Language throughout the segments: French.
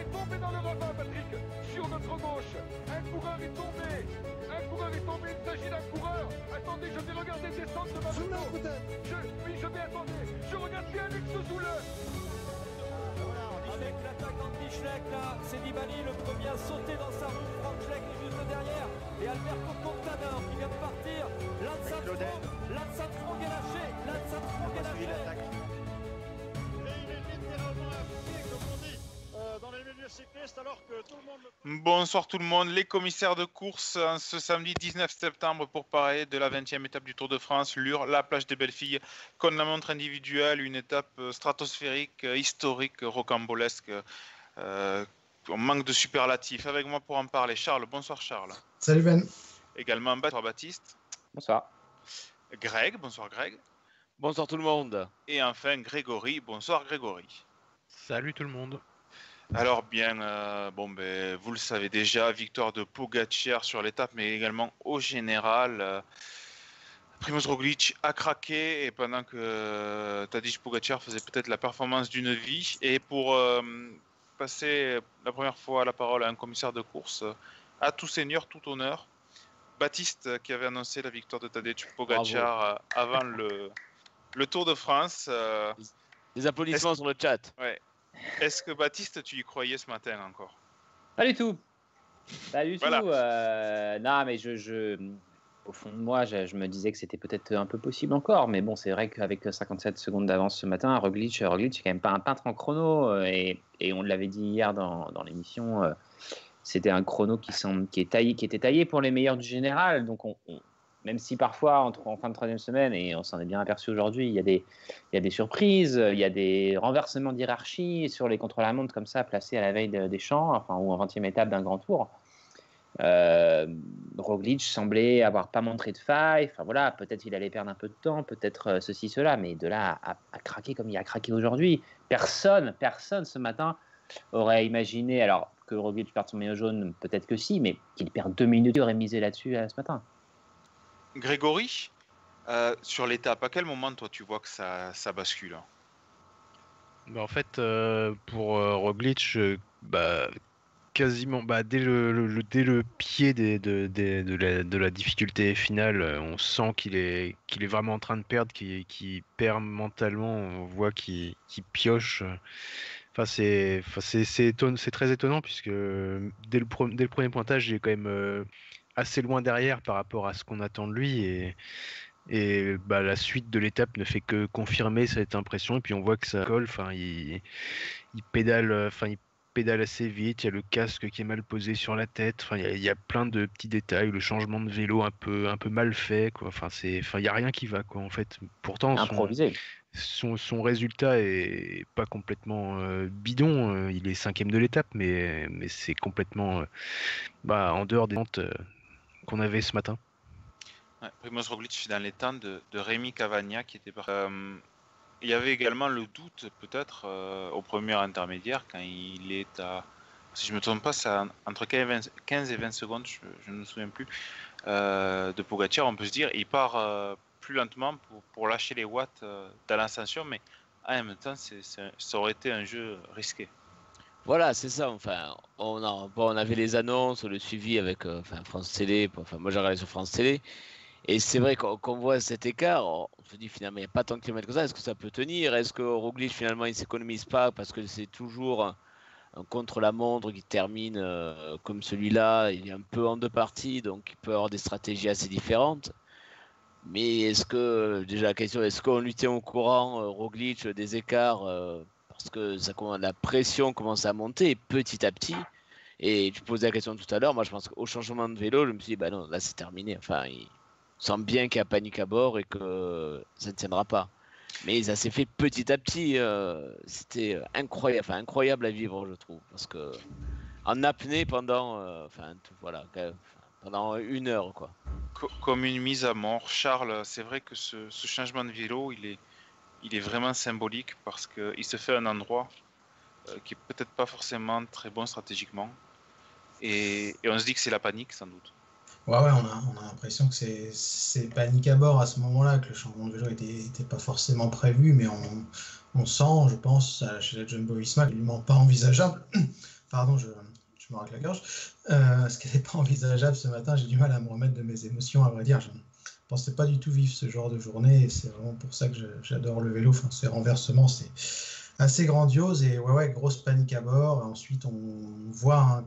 est tombé dans le ravin, Patrick. Sur notre gauche Un coureur est tombé. Un coureur est tombé, il s'agit d'un coureur. Attendez, je vais regarder descendre de ma moto je, Oui, je vais attendre Je regarde si Alex Zoule avec l'attaque d'Anti-Schleck, là, c'est Nibali, le premier à sauter dans sa roue. Franck Schleck est juste derrière. Et Alberto Contador qui vient de partir. Lance Armstrong, Lance Armstrong est lâché. Lance Armstrong est lâché. Bonsoir tout le monde, les commissaires de course hein, ce samedi 19 septembre pour parler de la 20e étape du Tour de France, Lure, la plage des belles filles, contre la montre individuelle, une étape euh, stratosphérique, euh, historique, rocambolesque. Euh, on manque de superlatifs. Avec moi pour en parler, Charles. Bonsoir Charles. Salut Ben. Également bonsoir Baptiste. Bonsoir. Greg, bonsoir Greg. Bonsoir tout le monde. Et enfin Grégory, bonsoir Grégory. Salut tout le monde. Alors bien, euh, bon ben vous le savez déjà, victoire de Pogacar sur l'étape, mais également au général. Euh, Primoz Roglic a craqué et pendant que euh, Tadej Pogacar faisait peut-être la performance d'une vie. Et pour euh, passer la première fois la parole à un commissaire de course, à tout seigneur, tout honneur, Baptiste qui avait annoncé la victoire de Tadej Pogacar avant le, le Tour de France. Des applaudissements sur le chat. ouais. Est-ce que Baptiste, tu y croyais ce matin encore? Pas du tout. Pas du Voilà. tout. euh, non, mais je, je- au fond de moi, je, je me disais que c'était peut-être un peu possible encore. Mais bon, c'est vrai qu'avec 57 secondes d'avance ce matin, Roglic, Roglic, c'est quand même pas un peintre en chrono. euh, Et, et on l'avait dit hier dans, dans l'émission, euh, c'était un chrono qui, semble, qui, est taillé, qui était taillé pour les meilleurs du général. Donc, on, on- même si parfois, en, fin de troisième semaine, et on s'en est bien aperçu aujourd'hui, il y a des, surprises, il y a des renversements d'hierarchie sur les contre-la-montre comme ça, placés à la veille de- des champs, enfin, ou en 20e étape d'un grand tour. Euh, Roglic semblait avoir pas montré de faille. Enfin voilà, peut-être il allait perdre un peu de temps, peut-être euh, ceci, cela, mais de là à, craquer comme il a craqué aujourd'hui, personne, personne ce matin aurait imaginé, alors que Roglic perde son maillot jaune, peut-être que si, mais qu'il perd deux minutes, il aurait misé là-dessus euh, ce matin. Grégory, euh, sur l'étape, à quel moment toi tu vois que ça, ça bascule hein? Bah, en fait, euh, pour euh, Roglic, euh, bah, quasiment bah, dès, le, dès le pied de, de la, de la difficulté finale, on sent qu'il est, qu'il est vraiment en train de perdre, qu'il perd mentalement, on voit qu'il pioche. Enfin, c'est très étonnant puisque dès le, dès le premier pointage, est quand même assez loin derrière par rapport à ce qu'on attend de lui et, et bah, la suite de l'étape ne fait que confirmer cette impression. Et puis on voit que ça colle. Enfin, il, il pédale, enfin, il pédale assez vite. Il y a le casque qui est mal posé sur la tête. Enfin, il y a, il y a plein de petits détails. Le changement de vélo un peu, un peu mal fait. Quoi. Enfin, c'est, enfin, il y a rien qui va. Quoi, en fait. Pourtant, son, Improvisé. son, son résultat est pas complètement euh, bidon. euh, il est cinquième de l'étape, mais, mais c'est complètement euh, bah, en dehors des ventes qu'on avait ce matin. Primoz Roglic dans les temps de, Rémi Cavagna qui était. Euh, il y avait également le doute peut-être euh, au premier intermédiaire quand il est à, si je me trompe pas, c'est entre 15 et 20 15 et 20 secondes, je, ne me souviens plus, euh, de Pogacar, on peut se dire, il part euh, plus lentement pour, pour lâcher les watts dans l'ascension, mais en même temps, c'est- ça aurait été un jeu risqué. Voilà, c'est ça. Enfin, on, avait les annonces, le suivi avec euh, France Télé. Enfin, moi, j'ai regardé sur France Télé. Et c'est vrai qu'on voit cet écart. On se dit finalement, il n'y a pas tant de kilomètres que ça. Est-ce que ça peut tenir? Est-ce que Roglic, finalement, il ne s'économise pas parce que c'est toujours un, contre-la-montre qui termine euh, comme celui-là? Il est un peu en deux parties, donc il peut avoir des stratégies assez différentes. Mais est-ce que, déjà la question, est-ce qu'on lui tient au courant, euh, Roglic, des écarts parce que la pression commence à monter petit à petit. Et tu posais la question tout à l'heure, moi je pense qu'au changement de vélo, je me suis dit, bah non, là c'est terminé. Enfin, il sent bien qu'il y a panique à bord et que ça ne tiendra pas. Mais ça s'est fait petit à petit. euh, C'était euh, incroyable, enfin, incroyable à vivre, je trouve. Parce que en apnée pendant, euh, enfin, voilà, pendant une heure, quoi. Co- comme une mise à mort. Charles, c'est vrai que ce changement de vélo, il est, il est vraiment symbolique parce qu'il se fait un endroit euh, qui est peut-être pas forcément très bon stratégiquement. Et, on se dit que c'est la panique, sans doute. Ouais, ouais, on a, on a l'impression que c'est, panique à bord à ce moment-là, que le changement de vélo n'était pas forcément prévu, mais on, on sent, je pense, chez la Jumbo Visma, absolument pas envisageable. Pardon, je, je me racle la gorge. Euh, ce qui n'était pas envisageable ce matin, j'ai du mal à me remettre de mes émotions, à vrai dire. Pensais pas du tout vivre ce genre de journée, et c'est vraiment pour ça que j'adore le vélo. Enfin, ces renversements, c'est assez grandiose, et ouais, ouais, grosse panique à bord. Ensuite, on voit un.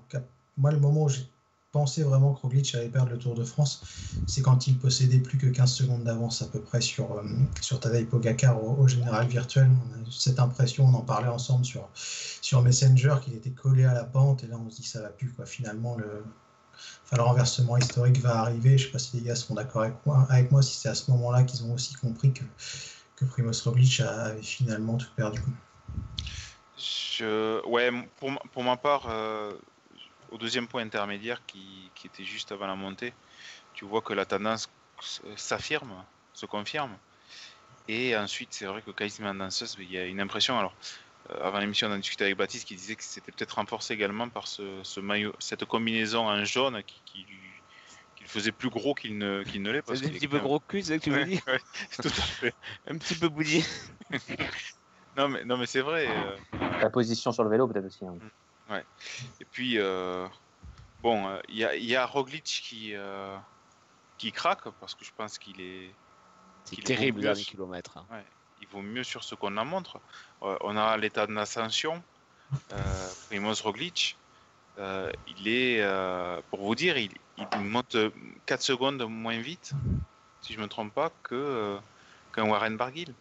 Moi, le moment où j'ai pensais vraiment que Roglic allait perdre le Tour de France, c'est quand il possédait plus que 15 secondes d'avance à peu près sur, euh, sur Tadej Pogacar au, général virtuel. On a eu cette impression, on en parlait ensemble sur, sur Messenger, qu'il était collé à la pente, et là on se dit ça va plus. Quoi. Finalement, le, enfin, le renversement historique va arriver. Je ne sais pas si les gars seront d'accord avec moi, avec moi si c'est à ce moment-là qu'ils ont aussi compris que, que Primoz Roglic avait finalement tout perdu. Ouais, pour, pour ma part, euh, au deuxième point intermédiaire qui, était juste avant la montée, tu vois que la tendance s'affirme, se confirme. Et ensuite, c'est vrai que quasiment danseuse, il y a une impression. Alors, avant l'émission, on a discuté avec Baptiste qui disait que c'était peut-être renforcé également par ce, maillot, cette combinaison en jaune qui, qui, le faisait plus gros qu'il ne, qu'il ne l'est. C'est un petit peu gros cul, c'est ça que tu veux dire Tout à fait. un petit peu bouilli. non, mais, non, mais c'est vrai. Euh. La position sur le vélo, peut-être aussi. Hein. Ouais. Et puis, euh, bon, il euh, y, a Roglic qui, euh, qui craque parce que je pense qu'il est. C'est terrible, dernier kilomètre. Hein. Ouais, il vaut mieux sur ce qu'on en montre. on a l'état de l'ascension. Euh, Primoz Roglic, il est, pour vous dire, il, il, monte 4 secondes moins vite, si je ne me trompe pas, que qu'un Warren Barguil.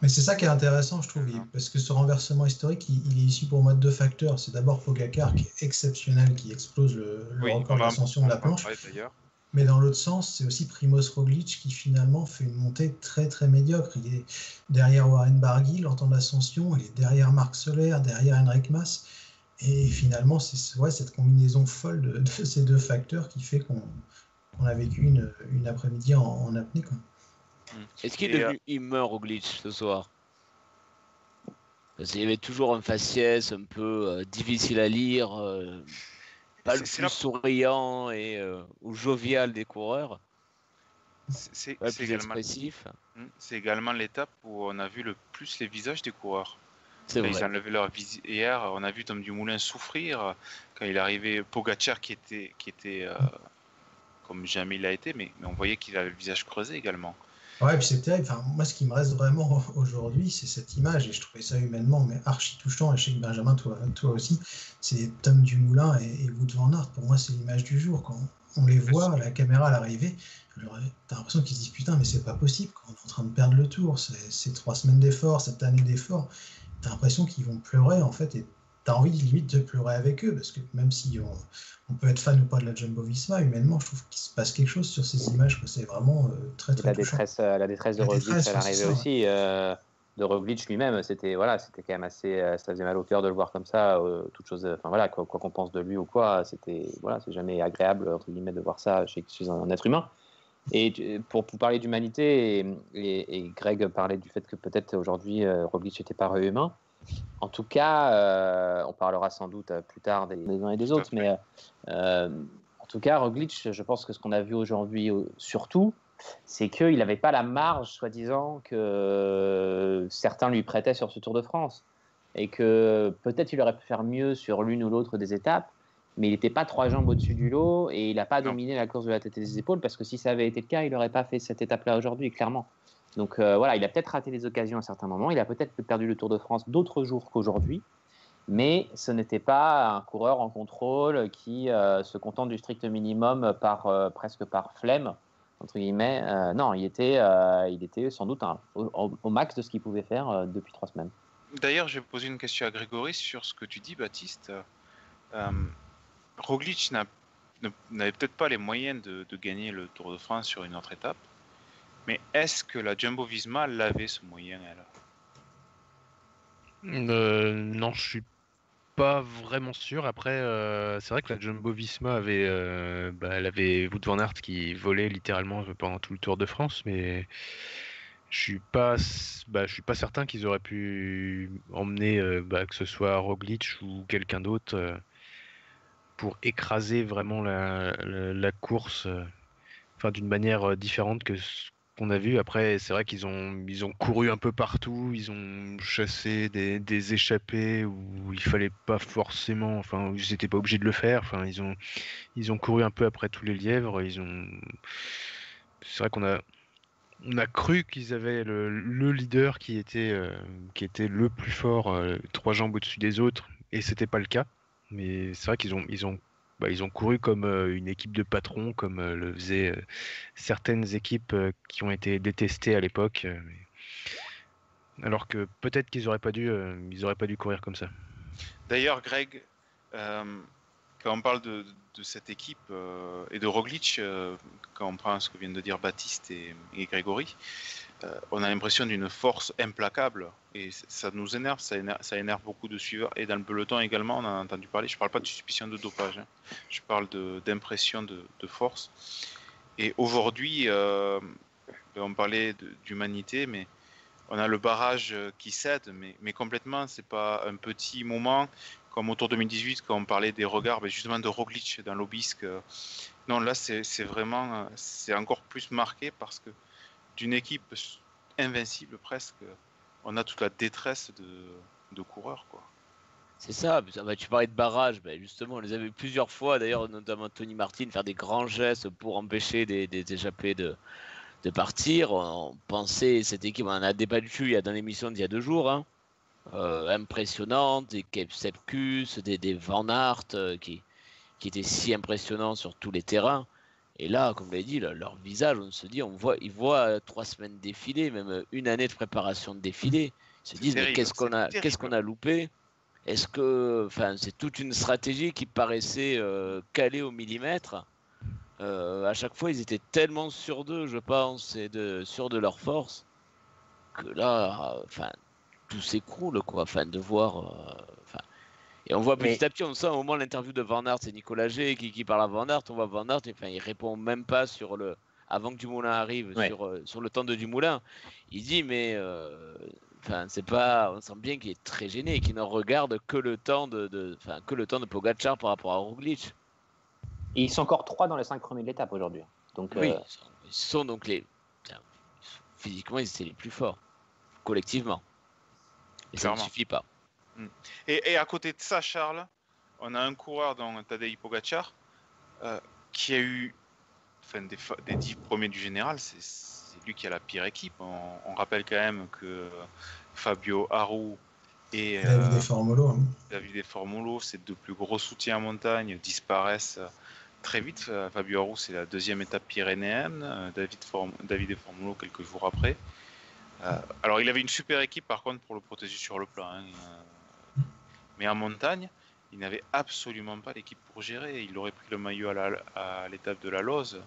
Mais c'est ça qui est intéressant, je trouve, parce que ce renversement historique, il, est ici pour moi de deux facteurs. C'est d'abord Pogacar qui est exceptionnel, qui explose le, record d'ascension de la planche. Mais dans l'autre sens, c'est aussi Primoz Roglic qui finalement fait une montée très très médiocre. Il est derrière Warren Barguil en temps d'ascension, il est derrière Marc Soler, derrière Henrik Mas. Et finalement, c'est ouais, cette combinaison folle de, ces deux facteurs qui fait qu'on a vécu une, une après-midi en, en apnée. Est-ce qu'il est devenu euh... au glitch ce soir? Parce qu'il y avait toujours un faciès un peu euh, difficile à lire, euh, pas le plus souriant et euh, ou jovial des coureurs. C'est également, mm, également l'étape où on a vu le plus les visages des coureurs. Ils ont levé leur. On a vu Tom Dumoulin souffrir quand il arrivait. Pogacar qui était, qui était comme jamais il a été, mais, mais on voyait qu'il avait le visage creusé également. Ouais, puis c'est terrible. Enfin, moi, ce qui me reste vraiment aujourd'hui, c'est cette image, et je trouvais ça humainement, mais archi touchant. Et je sais que Benjamin, toi, toi aussi, c'est Tom Dumoulin et, et Wout van Aert. Pour moi, c'est l'image du jour. Quand on les voit, la caméra à l'arrivée, t'as l'impression qu'ils se disent putain, mais c'est pas possible. Quand on est en train de perdre le tour, c'est trois semaines d'efforts, cette année d'efforts. T'as l'impression qu'ils vont pleurer, en fait, et t'as envie limite de pleurer avec eux, parce que même si on, on peut être fan ou pas de la Jumbo Visma, humainement, je trouve qu'il se passe quelque chose sur ces images. C'est vraiment euh, très très la détresse, euh, la détresse de Roglic à l'arrivée aussi. Euh, de Roglic lui-même, c'était voilà, c'était quand même assez, ça faisait mal au cœur de le voir comme ça. toute chose, enfin voilà, quoi qu'on pense de lui ou quoi, c'était voilà, c'est jamais agréable entre guillemets de voir ça chez, un, être humain. Et pour, pour parler d'humanité, et, et, Greg parlait du fait que peut-être aujourd'hui Roglic n'était pas humain. En tout cas, euh, on parlera sans doute euh, plus tard des, uns et des autres, mais euh, en tout cas, Roglic, je pense que ce qu'on a vu aujourd'hui surtout, c'est qu'il n'avait pas la marge, soi-disant, que certains lui prêtaient sur ce Tour de France. Et que peut-être il aurait pu faire mieux sur l'une ou l'autre des étapes, mais il n'était pas trois jambes au-dessus du lot et il n'a pas dominé la course de la tête et des épaules, parce que si ça avait été le cas, il n'aurait pas fait cette étape-là aujourd'hui, clairement. Donc euh, voilà, il a peut-être raté des occasions à certains moments, il a peut-être perdu le Tour de France d'autres jours qu'aujourd'hui, mais ce n'était pas un coureur en contrôle qui euh, se contente du strict minimum par euh, presque par flemme entre guillemets. non, il était, il était sans doute au, max de ce qu'il pouvait faire depuis trois semaines. D'ailleurs, je vais poser une question à Grégory sur ce que tu dis, Baptiste. Roglic n'avait peut-être pas les moyens de, gagner le Tour de France sur une autre étape. Mais est-ce que la Jumbo Visma l'avait ce moyen alors euh, Non, je suis pas vraiment sûr. Après, euh, c'est vrai que la Jumbo Visma avait, euh, bah, elle avait Wout van Aert qui volait littéralement pendant tout le Tour de France, mais je suis pas, bah, je suis pas certain qu'ils auraient pu emmener bah, que ce soit Roglic ou quelqu'un d'autre pour écraser vraiment la, la course enfin d'une manière différente que ce qu'on a vu. Après, c'est vrai qu'ils ont, ils ont couru un peu partout, ils ont chassé des, des échappées où il fallait pas forcément, enfin, ils n'étaient pas obligés de le faire. Enfin, ils ont, ils ont couru un peu après tous les lièvres. Ils ont, c'est vrai qu'on a, on a cru qu'ils avaient le, le, leader qui était, euh, qui était le plus fort, euh, trois jambes au-dessus des autres, et c'était pas le cas. Mais c'est vrai qu'ils ont, ils ont bah, ils ont couru comme euh, une équipe de patrons, comme euh, le faisaient euh, certaines équipes qui ont été détestées à l'époque. alors que peut-être qu'ils n'auraient pas dû, pas dû courir comme ça. D'ailleurs, Greg, quand on parle de, cette équipe et de Roglic, quand on prend ce que viennent de dire Baptiste et Grégory, euh, on a l'impression d'une force implacable et ça nous énerve ça, énerve, beaucoup de suiveurs. Et dans le peloton également, on a entendu parler. Je ne parle pas de suspicion de dopage, hein. je parle d'impression de, force. Et aujourd'hui, euh, ben, on parlait d'humanité, mais on a le barrage qui cède, mais, mais complètement, c'est pas un petit moment comme autour 2018 quand on parlait des regards, ben, justement de Roglic dans l'Obisque. Non, là, c'est vraiment, c'est encore plus marqué parce que d'une équipe invincible presque, on a toute la détresse de, de coureurs. quoi. C'est ça, tu parlais de barrage, ben justement, on les avait plusieurs fois, d'ailleurs, notamment Tony Martin, faire des grands gestes pour empêcher des, des échappés de, de partir. On pensait, cette équipe, on en a débattu il y a dans l'émission d'il y a deux jours, hein. euh, impressionnante, des Sepkus, des, des Van Aert euh, qui, qui étaient si impressionnants sur tous les terrains. Et là, comme vous l'avez dit, leur visage, on se dit, on voit, ils voient trois semaines défiler, même une année de préparation de défilé. Ils se disent, mais qu'est-ce qu'on a, qu'est-ce qu'on a loupé? Est-ce que, enfin, c'est toute une stratégie qui paraissait euh, calée au millimètre. Euh, à chaque fois, ils étaient tellement sûrs d'eux, je pense, et de sûrs de leur force, que là, enfin, tout s'écroule, quoi. Enfin, de voir, euh, et on voit petit à petit, on sent au moment l'interview de Van Aert, c'est Nicolas G qui, parle à Van Aert, on voit Van Aert, enfin, il répond même pas sur le, avant que Dumoulin arrive, sur, euh, sur, le temps de Dumoulin. Il dit, mais euh, enfin, c'est pas, on sent bien qu'il est très gêné et qu'il ne regarde que le temps de, de que le temps de Pogacar par rapport à Roglic. ils sont encore trois dans les cinq premiers de l'étape aujourd'hui. Donc, oui, euh, ils sont donc les. Physiquement, ils étaient les plus forts, collectivement. Et ça ne suffit pas. Mm. Et, à côté de ça, Charles, on a un coureur dans Tadej Pogacar euh, qui a eu, enfin, des, dix premiers du général, c'est lui qui a la pire équipe. On, rappelle quand même que Fabio Aru et David euh, Formolo, hein. David Formolo, ses deux plus gros soutiens en montagne, disparaissent très vite. Fabio Aru, c'est la deuxième étape pyrénéenne. David, Form David Formolo, quelques jours après. Euh, alors, il avait une super équipe, par contre, pour le protéger sur le plat. Hein. Mais en montagne, il n'avait absolument pas l'équipe pour gérer. Il aurait pris le maillot à l'étape de la Lose,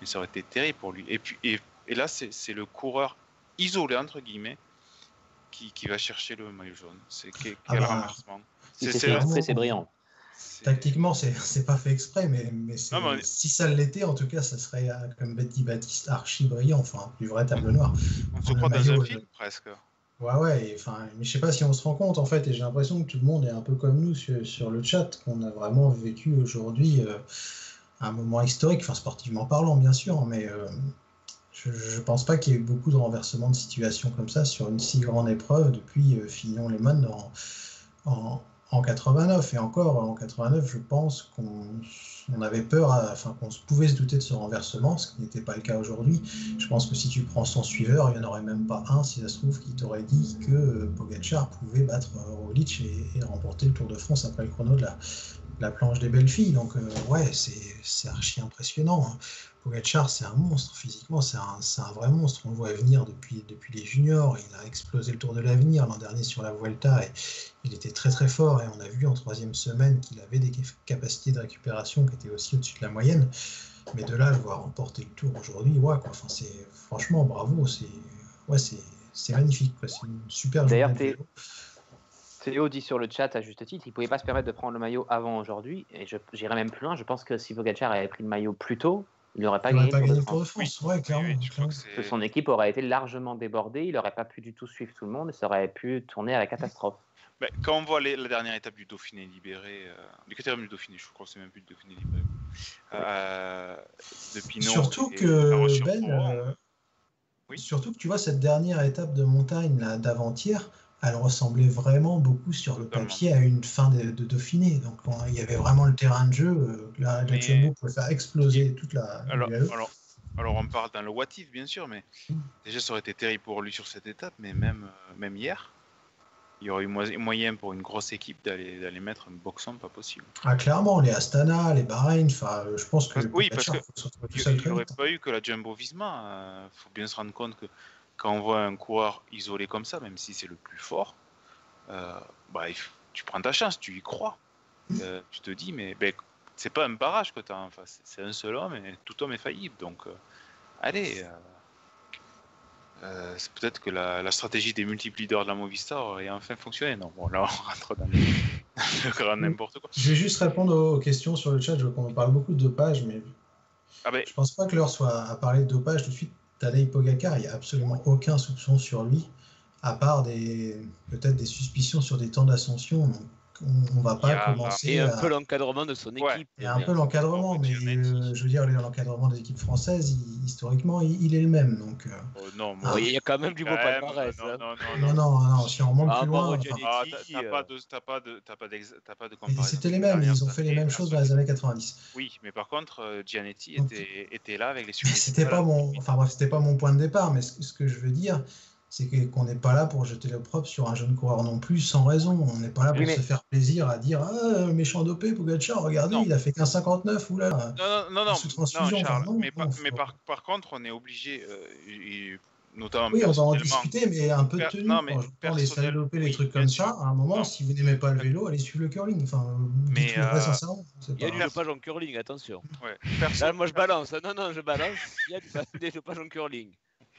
mais ça aurait été terrible pour lui. Et, puis, et, là, c'est le coureur isolé, entre guillemets, qui, qui, va chercher le maillot jaune. C'est quel, ah bah, C'est brillant. Tactiquement, c'est pas fait exprès, mais, mais, si ça l'était, en tout cas, ça serait, euh, comme Betty Baptiste, archi brillant, enfin, du vrai tableau noir. On se croit dans un film, presque. Ouais, ouais, enfin, mais je sais pas si on se rend compte en fait, et j'ai l'impression que tout le monde est un peu comme nous sur, le chat, qu'on a vraiment vécu aujourd'hui euh, un moment historique, enfin sportivement parlant bien sûr, mais euh, je, je pense pas qu'il y ait eu beaucoup de renversements de situation comme ça sur une si grande épreuve depuis euh, Fignon-Lehmann en, en, en 89. Et encore, en 89, je pense qu'on avait peur, enfin qu'on pouvait se douter de ce renversement, ce qui n'était pas le cas aujourd'hui. Je pense que si tu prends son suiveur, il n'y en aurait même pas un, si ça se trouve, qui t'aurait dit que euh, Pogacar pouvait battre euh, Roglic et, remporter le Tour de France après le chrono de la, la planche des belles filles. Donc, euh, ouais, c'est archi impressionnant. Pogacar, c'est un monstre physiquement, c'est un, un, vrai monstre. On le voit venir depuis, depuis les juniors. Il a explosé le Tour de l'Avenir l'an dernier sur la Vuelta et il était très très fort. Et on a vu en troisième semaine qu'il avait des capacités de récupération qui étaient aussi au-dessus de la moyenne. Mais de là, le voir remporter le Tour aujourd'hui, ouais, quoi. Enfin, c'est franchement bravo. C'est ouais, c'est magnifique. C'est une super journée. Théo dit sur le chat à juste titre, il ne pouvait pas se permettre de prendre le maillot avant aujourd'hui. Et j'irai même plus loin. Je pense que si Pogacar avait pris le maillot plus tôt, il n'aurait pas, gagné, le Tour de France. Ouais, clairement, son équipe aurait été largement débordée. Il n'aurait pas pu du tout suivre tout le monde et ça aurait pu tourner à la catastrophe. quand on voit la dernière étape du Dauphiné libéré, euh, du quatrième du Dauphiné, je crois que c'est même plus le Dauphiné libéré. euh, de Pinot. Surtout et que Ben, euh, Oui. surtout que tu vois cette dernière étape de montagne là, d'avant-hier, elle ressemblait vraiment beaucoup sur le papier à une fin de, de Dauphiné. Donc on- il y avait vraiment le terrain de jeu. euh, La, Mais- Jumbo pouvait faire exploser toute la. Alors, alors, alors, on parle dans le what if, bien sûr, mais déjà, ça aurait été terrible pour lui sur cette étape, mais même, euh, même hier, il y aurait eu mo- moyen pour une grosse équipe d'aller mettre un boxon pas possible. Ah, clairement, les Astana, les Bahreïn, enfin, euh, je pense que. Parce- oui, parce Pogacar que faut se retrouver tout Il seul n'y aurait hein. pas eu que la Jumbo Visma. Il faut bien se rendre compte que quand on voit un coureur isolé comme ça, même si c'est le plus fort, euh, bah, tu prends ta chance, tu y crois. Mm. Euh, tu te dis, mais ben, c'est pas un barrage que tu as en face, c'est un seul homme et tout homme est faillible. Donc, euh, allez. c'est peut-être que la, la stratégie des multiples leaders de la Movistar aurait enfin fonctionné. Non, bon, là, on rentre dans le, grand n'importe quoi. Je vais juste répondre aux aux questions sur le chat. Je vois qu'on parle beaucoup de dopage, mais Ah ben, je pense pas que l'heure soit à parler de dopage tout de suite. Tadej Pogacar, il n'y a absolument aucun soupçon sur lui, à part peut-être des suspicions sur des temps d'ascension. On, on va Il y pas a- commencer Et un à... peu l'encadrement de son équipe. Il y a un peu l'encadrement, mais euh, je veux dire, l'encadrement des équipes françaises, il- historiquement, il, il est le même. Donc, euh, oh, non, Ah, il y a quand même du beau palmarès. non, hein. non, non, non, non. non, si on remonte Ah, plus loin, enfin, Ah, t'as euh, pas de, t'as pas de, t'as pas pas de comparaison. c'était les mêmes, ils ont fait les mêmes choses dans les années 90. Oui, mais par contre, euh, Giannetti Donc- était, était là avec les c'était pas mon, enfin bref, c'était pas mon point de départ, mais ce, ce que je veux dire, c'est que- qu'on n'est pas là pour jeter l'opprobre sur un jeune coureur non plus, sans raison. On n'est pas là pour Oui, mais- se faire plaisir à dire ah méchant dopé Pogacar, regardez, Non. il a fait qu'un 59 ou là. Non, non, non, non, Sous non, transfusion, Charles, enfin, non, mais, par, non, mais faut- par, par contre, on est obligé, euh, notamment Oui, on va en discuter, mais un peu de tenue. non, mais Quand je prends les dopés, les oui, trucs comme sûr. ça, à un moment, Non. si vous n'aimez pas le vélo, allez suivre le curling. Enfin, Mais, dites-le vrai euh, sincèrement. Il y a pas- du dopage en curling, attention. ouais, Là, perso- moi je balance. Non, non, je balance. Il y a du des dopages en curling.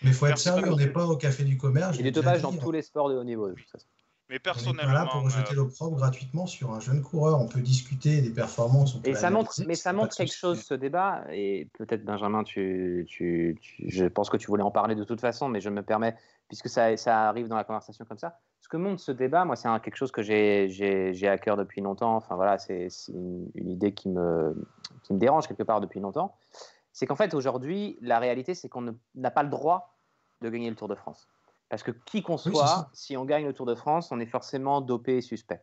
Mais il faut être sérieux, on n'est pas au café du commerce. Il déjà dopages dans tous les sports de haut niveau. de toute façon. mais On n'est pas là personnellement, pour jeter euh, l'opprobre gratuitement sur un jeune coureur. On peut discuter des performances. on peut Et ça montre, mais ça montre quelque chose ce débat. Et peut-être Benjamin, tu, tu, tu- je pense que tu voulais en parler de toute façon, mais je me permets, puisque ça, ça arrive dans la conversation comme ça. Ce que montre ce débat, moi, c'est quelque chose que j'ai- j'ai j'ai à cœur depuis longtemps. Enfin voilà, c'est c'est une, une idée qui me, qui me dérange quelque part depuis longtemps. C'est qu'en fait, aujourd'hui, la réalité, c'est qu'on n'a pas le droit de gagner le Tour de France. Parce que qui qu'on soit, si on gagne le Tour de France, on est forcément dopé et suspect.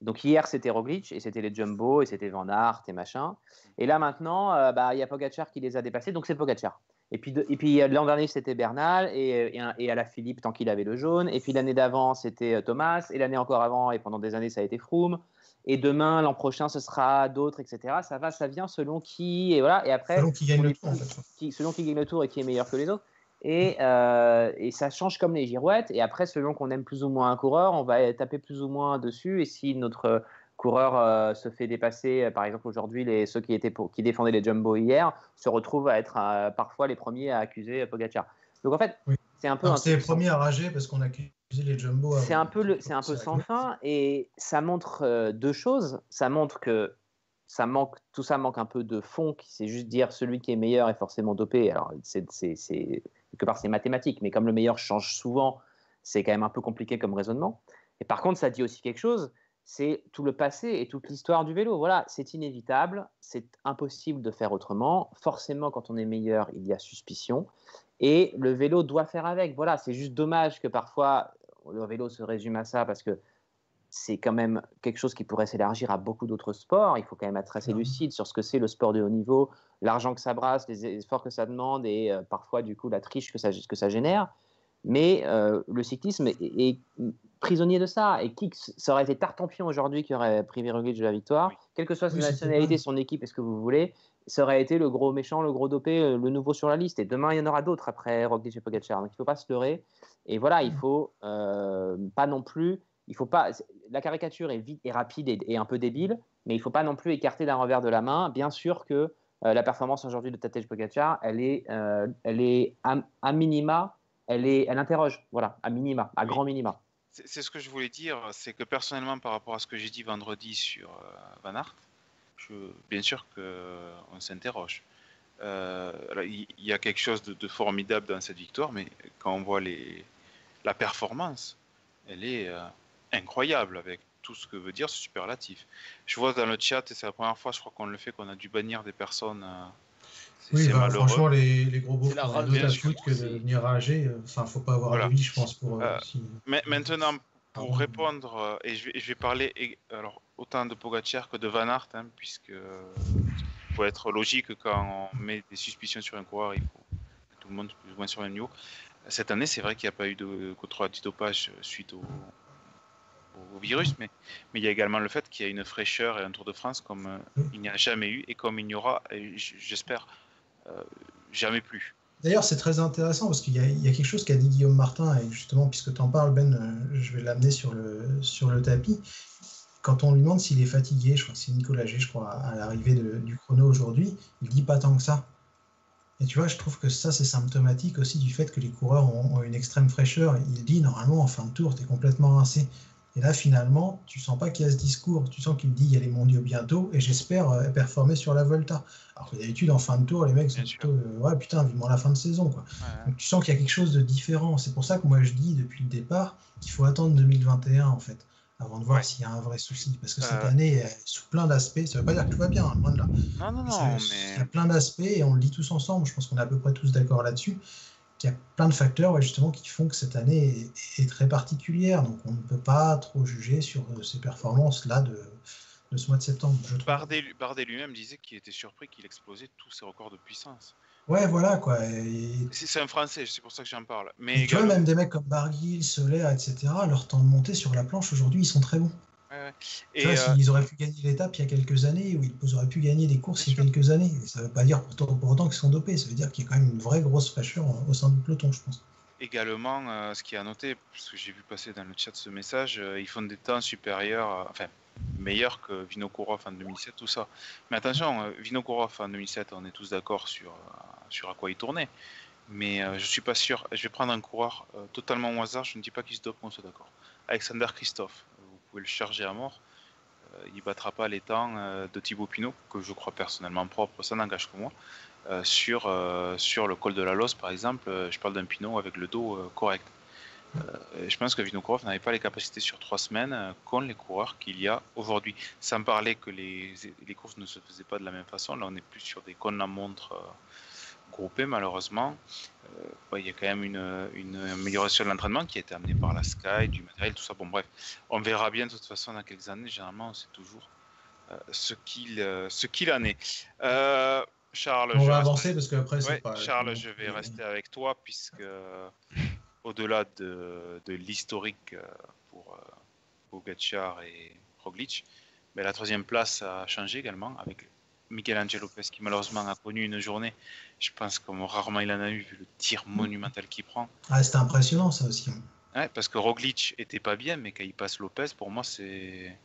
Donc hier, c'était Roglic, et c'était les Jumbo, et c'était Van Aert, et machin. Et là, maintenant, euh, bah, il y a Pogacar qui les a dépassés, donc c'est Pogacar. Et puis, de- et puis euh, l'an dernier, c'était Bernal, et, et, un- et à la Philippe, tant qu'il avait le jaune. Et puis l'année d'avant, c'était euh, Thomas, et l'année encore avant, et pendant des années, ça a été Froome. Et demain, l'an prochain, ce sera d'autres, etc. Ça va, ça vient selon qui, et voilà. Et après, Selon qui gagne le tour, en fait. qui, selon qui gagne le tour et qui est meilleur que les autres. Et, euh, et ça change comme les girouettes. Et après, selon qu'on aime plus ou moins un coureur, on va taper plus ou moins dessus. Et si notre coureur euh, se fait dépasser, euh, par exemple aujourd'hui, les, ceux qui, étaient pour, qui défendaient les jumbo hier se retrouvent à être euh, parfois les premiers à accuser Pogacar. Donc en fait, Oui. c'est un peu c'est les premiers à rager parce qu'on accusé les jumbo. c'est un peu, le, c'est un peu C'est sans fin et ça montre euh, deux choses. Ça montre que ça manque, tout ça manque un peu de fond, qui c'est juste dire celui qui est meilleur est forcément dopé. Alors, c'est- quelque part, c'est mathématique, mais comme le meilleur change souvent, c'est quand même un peu compliqué comme raisonnement. Et par contre, ça dit aussi quelque chose, c'est tout le passé et toute l'histoire du vélo. Voilà, c'est inévitable, c'est impossible de faire autrement. Forcément, quand on est meilleur, il y a suspicion. Et le vélo doit faire avec. Voilà, c'est juste dommage que parfois le vélo se résume à ça parce que c'est quand même quelque chose qui pourrait s'élargir à beaucoup d'autres sports. Il faut quand même être assez lucide sur ce que c'est le sport de haut niveau, l'argent que ça brasse, les efforts que ça demande et euh, parfois du coup la triche que ça, que ça génère. Mais euh, le cyclisme est, est prisonnier de ça. Et qui ça aurait été Tartampion aujourd'hui qui aurait privé Roglic de la victoire, Oui. quelle que soit sa Oui, nationalité, son équipe et ce que vous voulez, ça aurait été le gros méchant, le gros dopé, euh, le nouveau sur la liste. Et demain, il y en aura d'autres après Roglic et Pogacar. Donc il ne faut pas se leurrer. Et voilà, il Mm. faut euh, pas non plus. Il faut pas. La caricature est vite et rapide et, et un peu débile, mais il faut pas non plus écarter d'un revers de la main. Bien sûr que euh, la performance aujourd'hui de Tadej Pogacar, elle est, euh, elle est à, à minima, elle est, elle interroge. Voilà, à minima, à grand minima. C'est ce que je voulais dire, c'est que personnellement, par rapport à ce que j'ai dit vendredi sur euh, Van Aert, bien sûr qu'on s'interroge. Euh, Il y, a quelque chose de, formidable dans cette victoire, mais quand on voit les, la performance, elle est euh, incroyable avec tout ce que veut dire ce superlatif. Je vois dans le chat, et c'est la première fois, je crois qu'on le fait, qu'on a dû bannir des personnes. Oui, bah, malheureux. franchement, les, les gros beaux C'est la font rage à sûr, foutre que de venir rager. euh, Enfin, faut pas avoir Voilà. de vie, je pense, pour. euh, Euh, si- maintenant, pour répondre, euh, et je vais, je vais parler alors, autant de Pogacar que de Van Aert, hein, puisque euh, il faut être logique quand on met des suspicions sur un coureur, il faut que tout le monde soit plus ou moins sur le même niveau. Cette année, c'est vrai qu'il n'y a pas eu de contrôle antidopage suite au, au virus, mais, mais il y a également le fait qu'il y a une fraîcheur et un Tour de France comme euh, il n'y a jamais eu et comme il n'y aura, j'espère, euh, jamais plus. D'ailleurs, c'est très intéressant parce qu'il y, a- quelque chose qu'a dit Guillaume Martin, et justement, puisque tu en parles, Ben, euh, je vais l'amener sur le, sur le tapis. Quand on lui demande s'il est fatigué, je crois que c'est Nicolas G, je crois, à l'arrivée du chrono aujourd'hui, il dit pas tant que ça. Et tu vois, je trouve que ça, c'est symptomatique aussi du fait que les coureurs ont, ont une extrême fraîcheur. Il dit, normalement, en fin de tour, tu es complètement rincé. Et là, finalement, tu sens pas qu'il y a ce discours. Tu sens qu'il dit, il y a les mondiaux bientôt, et j'espère euh, performer sur la Volta. Alors que d'habitude, en fin de tour, les mecs sont plutôt, euh, ouais, putain, vivement la fin de saison, quoi. Donc tu sens qu'il y a quelque chose de différent. C'est pour ça que moi je dis depuis le départ qu'il faut attendre 2021 en fait, avant de voir Ouais. s'il y a un vrai souci. Parce que cette Euh. année, elle est sous plein d'aspects, ça veut pas dire que tout va bien, hein, loin de là. Non, non, non, mais... Il y a plein d'aspects et on le dit tous ensemble, je pense qu'on est à peu près tous d'accord là-dessus, qu'il y a plein de facteurs ouais, justement qui font que cette année est, est très particulière. Donc on ne peut pas trop juger sur euh, ces performances-là de, de ce mois de septembre. Je. Bardet, Bardet lui-même disait qu'il était surpris qu'il explosait tous ses records de puissance. Ouais, voilà quoi. Et, C'est un Français, c'est pour ça que j'en parle. Mais tu vois, même des mecs comme Barguil, Soler, etc., leur temps de montée sur la planche aujourd'hui, ils sont très bons. Ouais, Et vois, euh, auraient pu gagner l'étape il y a quelques années, ou ils auraient pu gagner des courses il y a quelques années, ça ne veut pas dire pour, pour autant qu'ils sont dopés, ça veut dire qu'il y a quand même une vraie grosse fraîcheur euh, au sein du peloton, je pense. également, euh, ce qui est à noter, parce que j'ai vu passer dans le chat ce message, euh, ils font des temps supérieurs, enfin meilleurs que Vinokourov en 2007, tout ça. Mais attention, Vinokourov en 2007, on est tous d'accord sur, sur à quoi il tournait. Mais je suis pas sûr. Je vais prendre un coureur totalement au hasard, je ne dis pas qu'il se dope, on soit d'accord. Alexander Christophe, le charger à mort. Euh, il battra pas les temps euh, de Thibaut Pinot, que je crois personnellement propre, ça n'engage que moi. Euh, sur, sur le col de la Losse, par exemple, je parle d'un Pinot avec le dos correct. Je pense que Vinokourov n'avait pas les capacités sur trois semaines euh, qu'ont les coureurs qu'il y a aujourd'hui. Sans parler que les, les courses ne se faisaient pas de la même façon. Là, on est plus sur des cônes à montre groupés, malheureusement. Euh, ouais, il y a quand même une, une amélioration de l'entraînement qui a été amenée par la Sky, du matériel, tout ça. Bon, bref, on verra bien de toute façon dans quelques années. Généralement, on sait toujours euh, ce qu'il euh, ce qu'il en est. Charles, On je va reste- avancer parce qu'après, Ouais, pas. Charles, je vais rester avec toi puisque au-delà de, de l'historique pour Pogacar et Roglic, mais la troisième place a changé également avec Miguel Angel Lopez qui malheureusement a connu une journée, je pense comme rarement il en a eu vu le tir monumental qu'il prend. Ah, c'était impressionnant ça aussi. Ouais, parce que Roglic était pas bien, mais quand il passe Lopez, pour moi c'est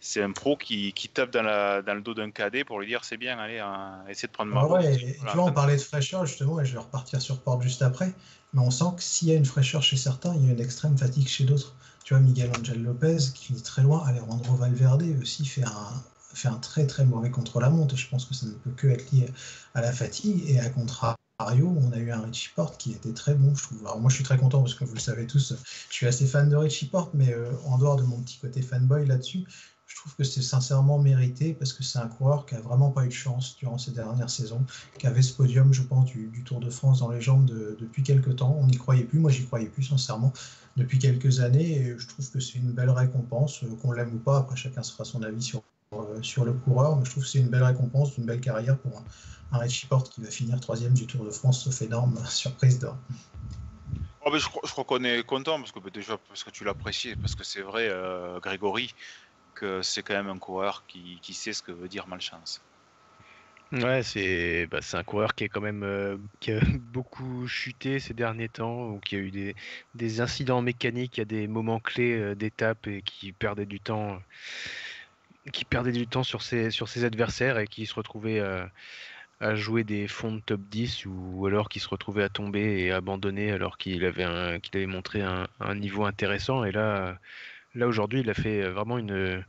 c'est un pro qui, qui tape dans, la, dans le dos d'un cadet pour lui dire c'est bien, allez, hein, essaie de prendre ma Ah route. ouais, et Voilà. tu vois, on parlait de fraîcheur justement, et je vais repartir sur Porte juste après, mais on sent que s'il y a une fraîcheur chez certains, il y a une extrême fatigue chez d'autres. Tu vois, Miguel Angel Lopez, qui finit très loin, Alejandro Valverde aussi fait un, fait un très très mauvais contre-la-montre, je pense que ça ne peut que être lié à la fatigue, et à contrario, on a eu un Richie Porte qui était très bon, je trouve. Alors moi, je suis très content parce que vous le savez tous, je suis assez fan de Richie Porte, mais euh, en dehors de mon petit côté fanboy là-dessus, je trouve que c'est sincèrement mérité parce que c'est un coureur qui a vraiment pas eu de chance durant ces dernières saisons, qui avait ce podium, je pense, du, Tour de France dans les jambes de- depuis quelques temps. On n'y croyait plus, moi j'y croyais plus sincèrement depuis quelques années. Et je trouve que c'est une belle récompense, euh, qu'on l'aime ou pas, après chacun se fera son avis sur, sur le coureur, mais je trouve que c'est une belle récompense d'une belle carrière pour un, un Richie Porte qui va finir troisième du Tour de France, sauf énorme surprise d'or. Oh, mais je, crois, je crois qu'on est content parce que bah, déjà parce que tu l'apprécies, parce que c'est vrai, euh, Grégory, que c'est quand même un coureur qui, qui sait ce que veut dire malchance. Ouais, c'est bah, c'est un coureur qui est quand même euh, qui a beaucoup chuté ces derniers temps, ou qui a eu des, des incidents mécaniques à des moments clés euh, d'étape et qui perdait du temps, qui perdait du temps sur ses adversaires et qui se retrouvait euh, à jouer des fonds de top 10 ou alors qui se retrouvait à tomber et abandonner alors qu'il avait montré un, niveau intéressant. Et là, aujourd'hui, il a fait vraiment une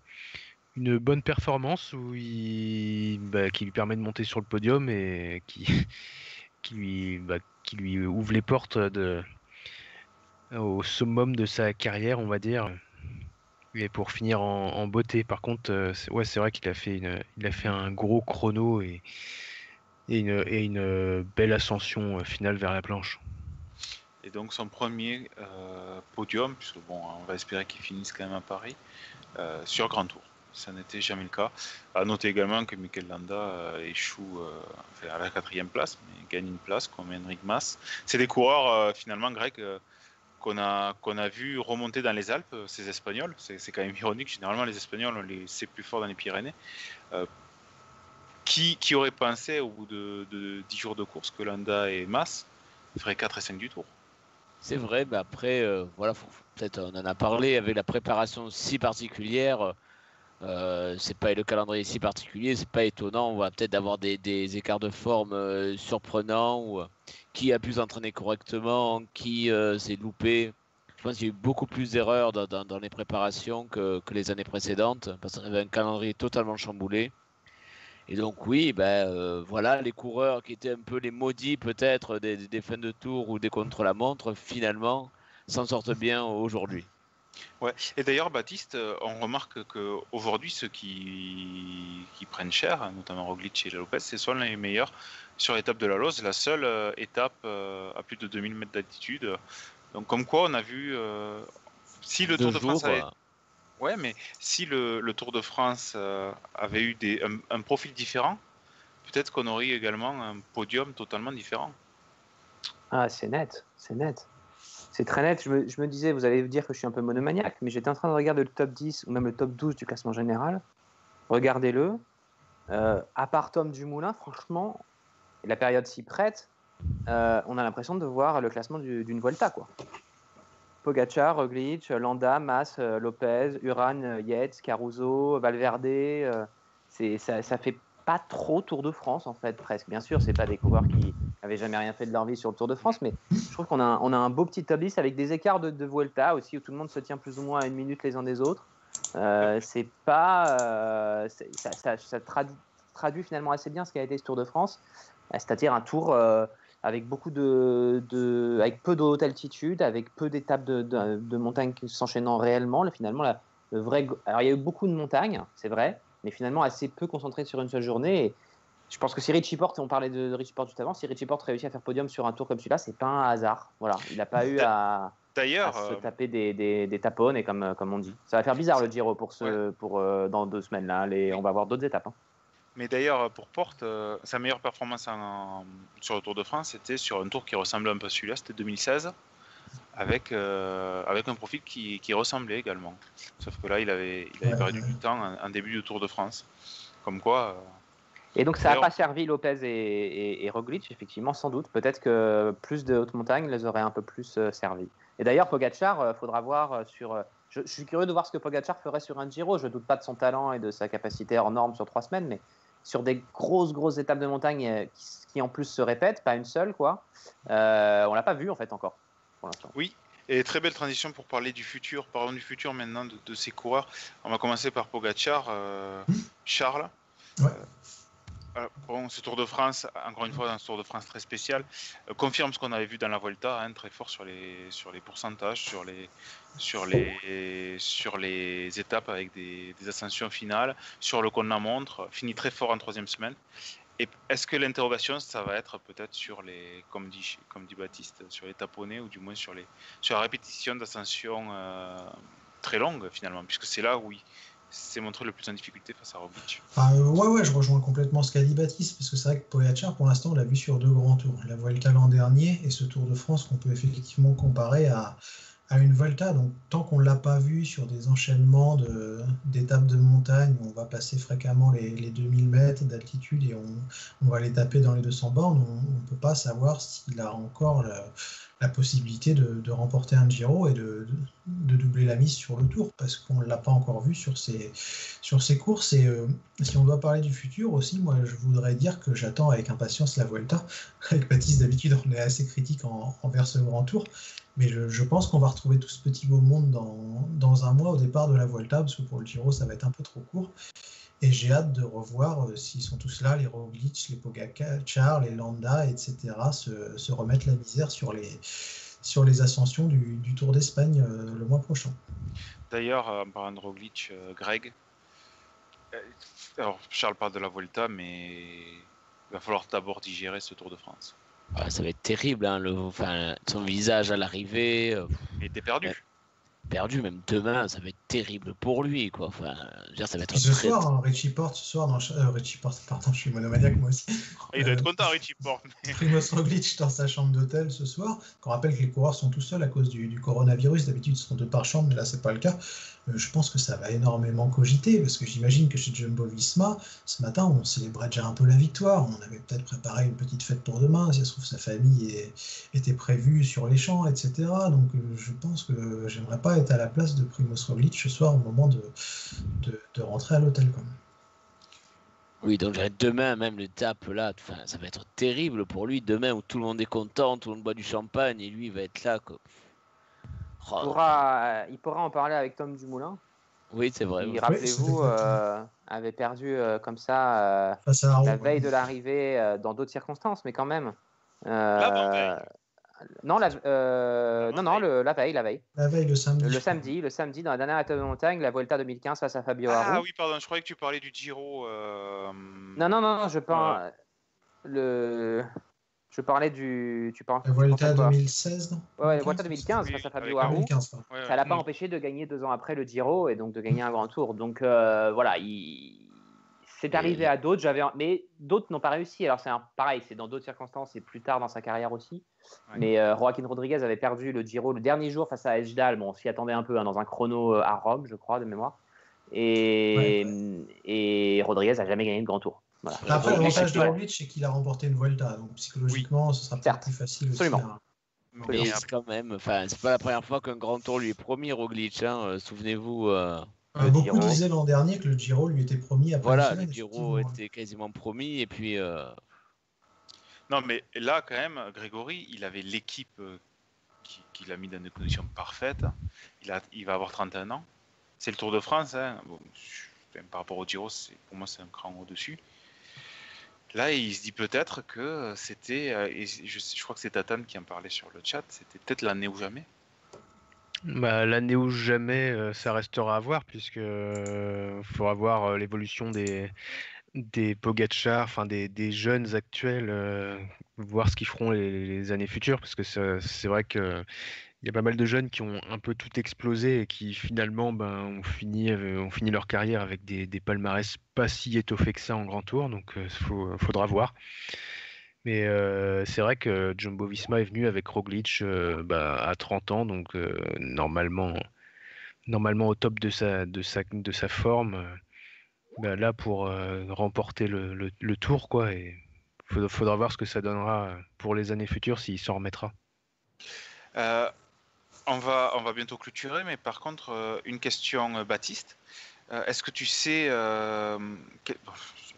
bonne performance bah, qui lui permet de monter sur le podium et qui, bah, lui ouvre les portes au summum de sa carrière, on va dire. Et pour finir en, beauté, par contre, ouais, c'est vrai qu'il a fait une, il a fait un gros chrono et, une, une belle ascension finale vers la planche. Et donc son premier podium, puisque bon, on va espérer qu'il finisse quand même à Paris, sur Grand Tour ça n'était jamais le cas. À noter également que Mikel Landa euh, échoue euh, à la quatrième place, mais gagne une place comme Henrik Mas. C'est des coureurs euh, finalement grecs qu'on a, qu'on a vu remonter dans les Alpes, ces Espagnols. C'est quand même ironique, généralement les Espagnols, c'est plus fort dans les Pyrénées. qui, qui, aurait pensé au bout de, de 10 jours de course que Landa et Mas feraient 4 et 5 du tour? C'est vrai, mais après, voilà, peut-être on en a parlé avec la préparation si particulière. Euh, c'est pas le calendrier si particulier, c'est pas étonnant. On va peut-être avoir des, écarts de forme euh, surprenants ou euh, qui a pu s'entraîner correctement, qui s'est loupé. Je pense qu'il y a eu beaucoup plus d'erreurs dans, les préparations que, les années précédentes parce qu'on avait un calendrier totalement chamboulé. Et donc oui, ben voilà, les coureurs qui étaient un peu les maudits peut-être des, des fins de tour ou des contre-la-montre, finalement s'en sortent bien aujourd'hui. Ouais. Et d'ailleurs, Baptiste, euh, on remarque qu'aujourd'hui, ceux qui, qui prennent cher, notamment Roglic et Lopez, c'est soit les meilleurs sur l'étape de la Lose, la seule euh, étape euh, à plus de 2000 mètres d'altitude. Donc, comme quoi, on a vu si le Tour de France avait... Ouais, mais si le, Tour de France avait eu des, un profil différent, peut-être qu'on aurait également un podium totalement différent. Ah, c'est net, c'est net c'est très net. Je me, disais, vous allez dire que je suis un peu monomaniaque, mais j'étais en train de regarder le top 10 ou même le top 12 du classement général. Regardez-le. Euh, à part Tom Dumoulin, franchement, la période s'y prête. Euh, on a l'impression de voir le classement d'une Volta. Quoi. Pogacar, Roglic, Landa, Mas, euh, Lopez, Uran, Yates, Caruso, Valverde. ça, ça fait pas trop Tour de France en fait presque. Bien sûr, c'est pas des coureurs qui avaient jamais rien fait de leur vie sur le Tour de France, mais je trouve qu'on a, un beau petit top 10 avec des écarts de, de Vuelta aussi où tout le monde se tient plus ou moins à une minute les uns des autres. Euh, c'est pas, euh, ça, traduit, finalement assez bien ce qu'a été ce Tour de France, c'est-à-dire un tour euh, avec beaucoup de, de, avec peu de haute altitude, avec peu d'étapes de, de, montagnes s'enchaînant réellement. finalement, le vrai, alors il y a eu beaucoup de montagnes, c'est vrai, mais finalement assez peu concentré sur une seule journée. Et je pense que si Richie Porte, on parlait de, Richie Porte tout avant, si Richie Porte réussit à faire podium sur un tour comme celui-là, c'est pas un hasard. Voilà, il n'a pas eu à, D'ailleurs, se euh, taper des, des, des tapones, et comme, comme on dit. Ça va faire bizarre le Giro pour, ce, pour euh, dans deux semaines là. Les, on va avoir d'autres étapes. Hein. Mais d'ailleurs, pour Porte, euh, sa meilleure performance sur le Tour de France, c'était sur un tour qui ressemblait un peu à celui-là, c'était 2016 avec, euh, avec un profil qui, qui, ressemblait également. Sauf que là, il avait, il avait perdu du temps en, début du Tour de France. Comme quoi. Euh, et donc, ça n'a pas servi Lopez et, et, Roglic, effectivement, sans doute. Peut-être que plus de hautes montagnes les aurait un peu plus euh, servi. Et d'ailleurs, Pogacar, il faudra voir sur. Je, suis curieux de voir ce que Pogacar ferait sur un Giro. Je ne doute pas de son talent et de sa capacité hors norme sur trois semaines, mais sur des grosses, grosses étapes de montagne qui, qui en plus se répètent, pas une seule, quoi. Euh, on l'a pas vu en fait encore. Oui, et très belle transition pour parler du futur. Parlons du futur maintenant de, ces coureurs. On va commencer par Pogachar. Euh. Charles. Euh, bon, ce Tour de France, encore une fois, un Tour de France très spécial, euh, confirme ce qu'on avait vu dans la Volta, hein, très fort sur les, sur les pourcentages, sur les, sur les, sur les étapes avec des, ascensions finales, sur le qu'on la montre, finit très fort en troisième semaine. Et est-ce que l'interrogation, ça va être peut-être sur les, comme dit, comme dit Baptiste, sur les taponnés ou du moins sur, les, sur la répétition d'ascension euh, très longue finalement, puisque c'est là où il s'est montré le plus en difficulté face à Roglic. Euh, ouais, ouais, je rejoins complètement ce qu'a dit Baptiste, parce que c'est vrai que Pogacar, pour l'instant, on l'a vu sur deux grands tours. La Vuelta l'an dernier et ce Tour de France qu'on peut effectivement comparer à, à une Volta. Donc, tant qu'on ne l'a pas vu sur des enchaînements d'étapes de, montagne, où on va passer fréquemment les, les 2000 mètres d'altitude et on, on, va les taper dans les 200 bornes, on ne peut pas savoir s'il a encore la, possibilité de, remporter un Giro et de, de, doubler la mise sur le tour, parce qu'on ne l'a pas encore vu sur ces, sur ces courses. Et euh, si on doit parler du futur aussi, moi, je voudrais dire que j'attends avec impatience la Vuelta. Avec Baptiste, d'habitude, on est assez critique envers ce grand tour. Mais je, pense qu'on va retrouver tout ce petit beau monde dans, un mois au départ de la Vuelta, parce que pour le Giro, ça va être un peu trop court. Et j'ai hâte de revoir euh, s'ils sont tous là, les Roglic, les Pogacar, les Landa, etc., se, remettre la misère sur les, ascensions du, Tour d'Espagne euh, le mois prochain. D'ailleurs, en parlant de Roglic, euh, Greg, alors Charles parle de la Volta, mais il va falloir d'abord digérer ce Tour de France. Ah, ça va être terrible, hein, le, enfin, son visage à l'arrivée. euh, Il était perdu. Perdu même demain, ça va être terrible pour lui, quoi. Enfin, je veux dire, ça va être ce très- soir, hein, Richie Porte, ce soir, dans, euh, Richie Porte, pardon, je suis monomaniaque moi aussi. Il doit être content, Richie Porte. Primoz Roglic dans sa chambre d'hôtel ce soir. On rappelle que les coureurs sont tout seuls à cause du, du coronavirus. D'habitude, ils sont deux par chambre, mais là, c'est pas le cas. Euh, je pense que ça va énormément cogiter parce que j'imagine que chez Jumbo Visma, ce matin, on célébrait déjà un peu la victoire. On avait peut-être préparé une petite fête pour demain. Si ça se trouve, sa famille était prévue sur les champs, etc. Donc, euh, je pense que j'aimerais pas être à la place de Primoz Roglic ce soir au moment de, rentrer à l'hôtel. Oui, donc demain, même l'étape là, enfin, ça va être terrible pour lui. Demain où tout le monde est content, tout le monde boit du champagne et lui il va être là. Quoi. Oh, Il pourra, euh, il pourra en parler avec Tom Dumoulin, Oui, c'est vrai. oui. rappelez-vous, euh, avait perdu euh, comme ça euh, la veille de l'arrivée euh, dans d'autres circonstances, mais quand même. Euh, non, la, euh, non, non, le- la veille, la veille. La veille, le samedi. Le samedi, le samedi, dans la dernière étape de montagne, la Vuelta 2015 face à Fabio Ah oui, pardon, je croyais que tu parlais du Giro. euh, Non, non, non, non, je parle. Le... Je parlais du. Tu parles Vuelta à quoi 2016, non? Ouais, la Vuelta 2015 Oui, face à Fabio Aru. Aru. 2015, pardon. ouais, Ça ouais. l'a pas empêché de gagner deux ans après le Giro et donc de gagner un grand tour. Donc euh, voilà, il... c'est arrivé à d'autres. J'avais, mais d'autres n'ont pas réussi. Alors c'est un... pareil, c'est dans d'autres circonstances et plus tard dans sa carrière aussi. Ouais. Mais euh, Joaquin Rodriguez avait perdu le Giro le dernier jour face à Ejdal. Bon, on s'y attendait un peu hein, dans un chrono euh, à Rome, je crois, de mémoire. Et, et Rodriguez a jamais gagné de grand tour. Voilà. Après, l'avantage de. Roglic, c'est qu'il a remporté une Vuelta. Donc, psychologiquement, ce sera peut-être Certes. plus facile aussi. Absolument. à- Mais Mais après- c'est quand même, enfin, c'est pas la première fois qu'un grand tour lui est promis, Roglic. hein, euh, Souvenez-vous, euh, Euh, Le beaucoup Giro. disaient l'an dernier que le Giro lui était promis après voilà, le. Giro effectivement. était quasiment promis et puis. euh, Non, mais là, quand même, Grégory, il avait l'équipe euh, qui, qui l'a mis dans des conditions parfaites. Il, a, il va avoir 31 ans. C'est le Tour de France. hein. Bon, je- enfin, par rapport au Giro, pour moi, c'est un cran au-dessus. Là, il se dit peut-être que c'était, euh, et je, crois que c'est Tatane qui en parlait sur le chat, c'était peut-être l'année ou jamais. Bah, L'année ou jamais, euh, ça restera à voir, puisque euh, faudra voir l'évolution des, des Pogacar, enfin des, des jeunes actuels, voir ce qu'ils feront les, années futures, parce que c'est vrai que il y a pas mal de jeunes qui ont un peu tout explosé et qui finalement ben, ont, fini, euh, ont fini leur carrière avec des, palmarès pas si étoffés que ça en grand tour, donc il faudra voir. Mais euh, c'est vrai que Jumbo Visma est venu avec Roglic euh, bah, à 30 ans, donc euh, normalement, normalement au top de sa, de sa, de sa forme, euh, bah, là pour euh, remporter le, tour, quoi. Et faudra, voir ce que ça donnera euh, pour les années futures s'il s'en remettra. Euh, on, va, on va bientôt clôturer, mais par contre, euh, une question, euh, Baptiste. Euh, Est-ce que tu sais, que-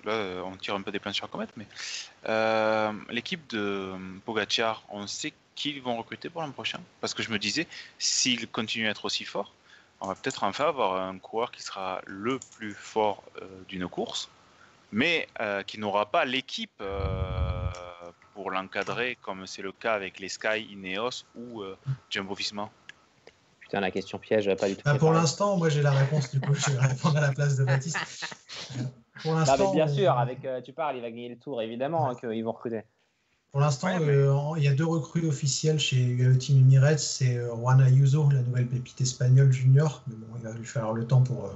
là on tire un peu des plans sur la comète, mais l'équipe de Pogacar, on sait qu'ils vont recruter pour l'an prochain? Parce que je me disais, s'ils continuent à être aussi forts, on va peut-être enfin avoir un coureur qui sera le plus fort d'une course, mais qui n'aura pas l'équipe pour l'encadrer, comme c'est le cas avec les Sky, Ineos ou Jumbo Visma. Putain, la question piège, pas du tout. Bah, pour l'instant, moi j'ai la réponse, du coup, je vais répondre à la place de Baptiste. Euh, Pour l'instant, bien on- sûr, avec, euh, tu parles, il va gagner le tour, évidemment, hein, qu'ils vont recruter. Pour l'instant, Ouais, mais- euh, en- il y a deux recrues officielles chez Team Emirates. C'est euh, Juan Ayuso, la nouvelle pépite espagnole junior. Mais bon, il va lui falloir le temps pour, euh,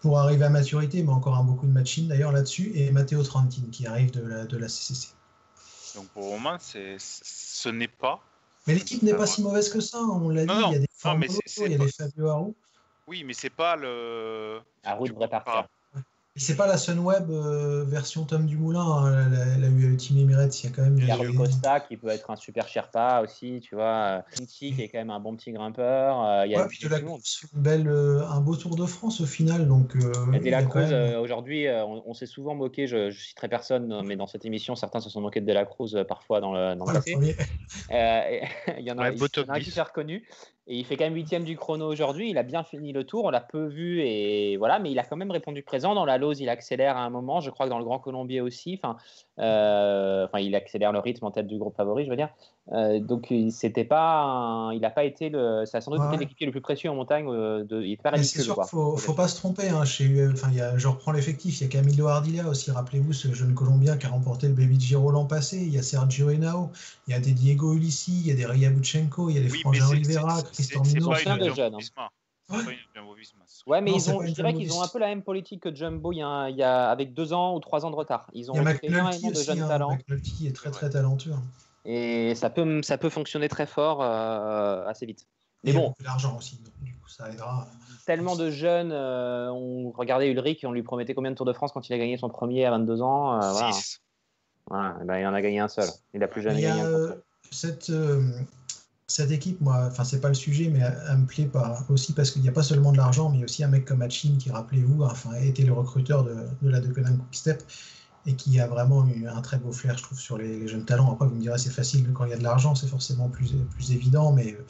pour arriver à maturité, mais encore un beaucoup de matching d'ailleurs là-dessus. Et Matteo Trentin qui arrive de la, de la CCC. Donc pour le moment, c'est, ce n'est pas. Mais l'équipe n'est Ah, pas si mauvaise que ça, on l'a dit. Non, non. Il y a des Non, mais c'est- il y a des Fabio Aru. Oui, mais c'est pas le. Tu devrait partir. Et c'est pas la Sunweb euh, version Tom Dumoulin, hein, la, la UAE Team Emirates. Il y a quand même Il y a Costa qui peut être un super Sherpa aussi, tu vois. Tinti qui est quand même un bon petit grimpeur. euh, Il y a, Ouais, puis de la course, une belle, euh, un beau Tour de France au final. Donc, euh, Il y a a la même- euh, aujourd'hui, euh, on, on s'est souvent moqué, je, je citerai personne, euh, mais dans cette émission, certains se sont moqués de De la Cruz euh, parfois dans le, dans le Voilà, passé. premier. Euh, et il y en a, Ouais, il beau y en a un qui 10. s'est reconnu. Et il fait quand même huitième du chrono aujourd'hui. Il a bien fini le tour. On l'a peu vu et voilà, mais il a quand même répondu présent. Dans la Lose, il accélère à un moment. Je crois que dans le Grand Colombier aussi. Enfin, euh, il accélère le rythme en tête du groupe favori, je veux dire. Euh, donc c'était pas, un- il n'a pas été le, ça a sans doute Ouais, été ouais. l'équipier le plus précieux en montagne. euh, de, il est pas c'est ridicule. sûr quoi. qu'il faut, faut pas se tromper. Hein. Chez, enfin, y a, je reprends l'effectif. Il y a Camilo Ardila aussi, rappelez-vous, ce jeune Colombien qui a remporté le Baby Giro l'an passé. Il y a Sergio Henao, il y a des Diego Ulissi, il y a des Ria Buchenko, il y a des Oui, Frangin c'est- Oliveira, c'est- Christian c'est- c'est Mino. pas Plein une de Jumbo jeunes, hein. C'est c'est Ouais, mais Non, ils c'est ont, je dirais qu'ils ont un peu la même politique que Jumbo il y a, un- il y a- avec deux ans ou trois ans de retard. Ils ont Il y a énormément de aussi. jeunes Hein. talents McNulty est très Ouais. très talentueux. Et ça peut, ça peut fonctionner très fort euh, assez vite. Mais il y a bon, d'argent aussi. Donc, du coup, ça aidera. tellement de jeunes. euh, on regardait Ulrich et on lui promettait combien de Tours de France quand il a gagné son premier à 22 ans. euh, voilà. Six. Ouais, eh ben, il en a gagné un seul. Il a plus jamais gagné un euh, cette, euh, cette équipe, moi, enfin, c'est pas le sujet, mais elle, elle me plaît pas, aussi parce qu'il n'y a pas seulement de l'argent, mais il y a aussi un mec comme Hachin qui, rappelez-vous, a enfin, été le recruteur de, de la Deceuninck Quick-Step et qui a vraiment eu un très beau flair, je trouve, sur les, jeunes talents. Après, vous me direz, c'est facile quand il y a de l'argent, c'est forcément plus, plus évident, mais euh,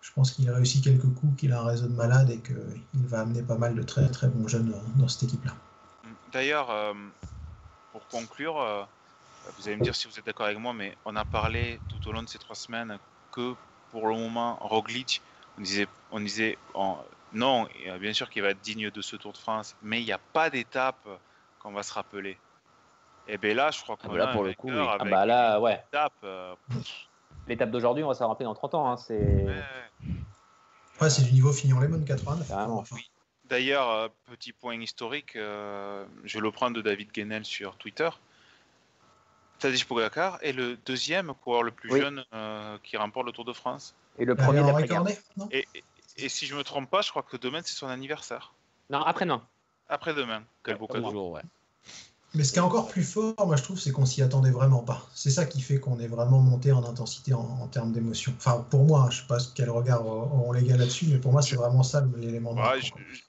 je pense qu'il a réussi quelques coups, qu'il a un réseau de malades et qu'il va amener pas mal de très très bons jeunes dans cette équipe-là. D'ailleurs, euh, pour conclure, euh, vous allez me dire si vous êtes d'accord avec moi, mais on a parlé tout au long de ces trois semaines que pour le moment, Roglic, on disait, on disait non, bien sûr qu'il va être digne de ce Tour de France, mais il n'y a pas d'étape qu'on va se rappeler. Et bien là, je crois Ah qu'on bah là, a pour un le coup, oui. Ah bah là, ouais. une étape. euh, L'étape d'aujourd'hui, on va s'en rappeler dans 30 ans. hein, c'est ouais. Ouais, c'est du niveau Fignon Lemon 89. Carrément. Enfin, D'ailleurs, euh, petit point historique, euh, je le prends de David Guenel sur Twitter. Tadej Pogacar est le deuxième coureur le plus Oui. jeune euh, qui remporte le Tour de France. Et le premier d'après-guerre. Et, et- et si je me trompe pas, je crois que demain c'est son anniversaire. Non, après-non. Après-demain. Quel beau cadeau. Toujours, ouais. Mais ce qui est encore plus fort, moi je trouve, c'est qu'on s'y attendait vraiment pas. C'est ça qui fait qu'on est vraiment monté en intensité en, en termes d'émotion. Enfin, pour moi, hein, je sais pas quel regard auront les gars là-dessus, mais pour moi, c'est vraiment ça l'élément Ouais.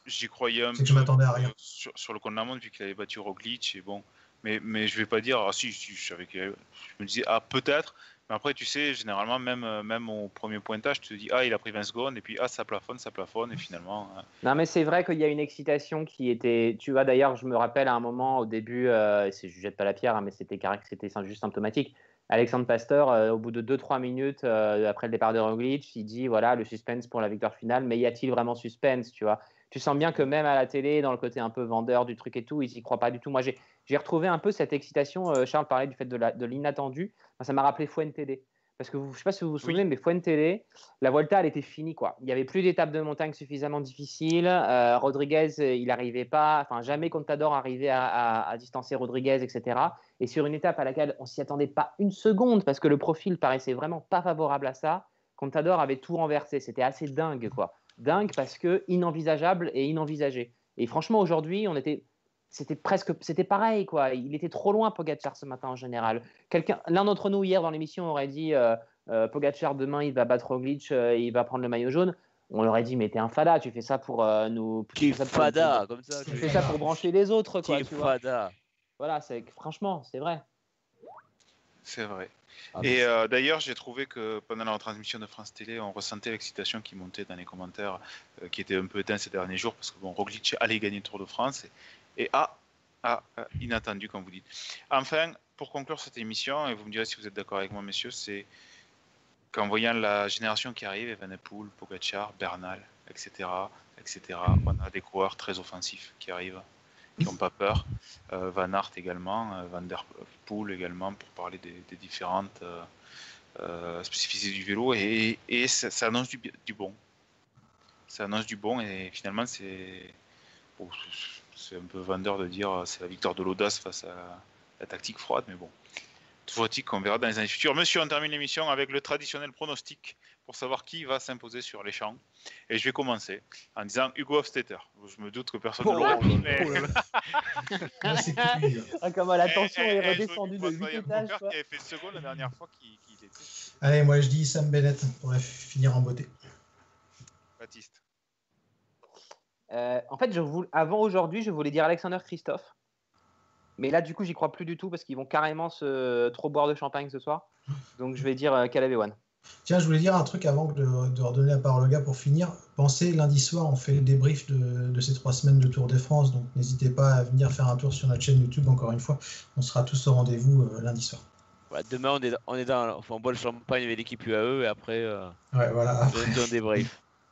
J'y croyais un C'est peu que je m'attendais à rien. euh, sur, sur le compte de la montre vu qu'il avait battu Roglic et bon. Mais, mais je vais pas dire, ah si, si, je savais avait- Je me disais, ah peut-être. Mais après, tu sais, généralement, même, euh, même au premier pointage, tu te dis, ah il a pris 20 secondes et puis ah ça plafonne, ça plafonne et finalement. euh, Non, mais c'est vrai qu'il y a une excitation qui était. Tu vois, d'ailleurs, je me rappelle à un moment au début, euh, je jette pas la pierre, hein, mais c'était c'était juste symptomatique. Alexandre Pasteur, euh, au bout de 2-3 minutes euh, après le départ de Roglic, il dit voilà le suspense pour la victoire finale, mais y a-t-il vraiment suspense Tu vois, tu sens bien que même à la télé, dans le côté un peu vendeur du truc et tout, ils y croient pas du tout. Moi, j'ai j'ai retrouvé un peu cette excitation. euh, Charles parlait du fait de l'inattendu. Ça m'a rappelé Fuentede. Parce que vous, je sais pas si vous vous souvenez, mais Fuentede, la Volta, elle était finie. Quoi. Il n'y avait plus d'étapes de montagne suffisamment difficiles. Euh, Rodriguez, euh, il n'arrivait pas, enfin jamais Contador arrivait à, à- à distancer Rodriguez, etc. Et sur une étape à laquelle on s'y attendait pas une seconde, parce que le profil paraissait vraiment pas favorable à ça, Contador avait tout renversé. C'était assez dingue, quoi. Dingue parce que inenvisageable et inenvisagé. Et franchement, aujourd'hui, on était c'était presque c'était pareil quoi il était trop loin Pogacar ce matin en général quelqu'un l'un d'entre nous hier dans l'émission aurait dit euh, euh, Pogacar demain il va battre Roglic euh, et il va prendre le maillot jaune on leur aurait dit mais t'es un fada tu fais ça pour euh, nous tu Qui fais ça pour- fada, comme ça. tu fais ça pour brancher les autres quoi tu vois fada? voilà c'est franchement c'est vrai C'est vrai. Ah, Et euh, d'ailleurs, j'ai trouvé que pendant la retransmission de France Télé, on ressentait l'excitation qui montait dans les commentaires, euh, qui était un peu éteint ces derniers jours, parce que bon, Roglic allait gagner le Tour de France. Et, et ah, ah, ah, inattendu, comme vous dites. Enfin, pour conclure cette émission, et vous me direz si vous êtes d'accord avec moi, messieurs, c'est qu'en voyant la génération qui arrive, Evenepoel, Pogacar, Bernal, etc., etc., on a des coureurs très offensifs qui arrivent, qui n'ont pas peur. Euh, Van Aert également, euh, Van Der Poel également, pour parler des, différentes euh, spécificités du vélo. Et, ça, annonce du, bon. Ça annonce du bon et finalement c'est c'est- un peu vendeur de dire euh, c'est la victoire de l'audace face à la tactique froide, mais bon. Toujours est-il qu'on verra dans les années futures. Monsieur, on termine l'émission avec le traditionnel pronostic pour savoir qui va s'imposer sur les champs. Et je vais commencer en disant Hugo Hofstetter. Je me doute que personne ne Oh là dit, mais... Là. ah, comment la tension Eh, eh, est eh, redescendue de vois 8 Fabien étages qui avait fait second la dernière fois qu'il qu'il était. Allez, moi je dis Sam Bennett pour la finir en beauté. Baptiste. Euh, en fait, je voulais- avant aujourd'hui, je voulais dire Alexander Christophe. Mais là, du coup, j'y crois plus du tout parce qu'ils vont carrément se trop boire de champagne ce soir. Donc, je vais dire euh, Caleb Ewan. Tiens, je voulais dire un truc avant de, de redonner la parole au gars pour finir. Pensez, lundi soir, on fait le débrief de, de ces trois semaines de Tour de France, donc n'hésitez pas à venir faire un tour sur notre chaîne YouTube, encore une fois. On sera tous au rendez-vous euh, lundi soir. Demain, on est, on est dans. Enfin, on boit le champagne avec l'équipe UAE et après, euh, Ouais, voilà. on Après, fait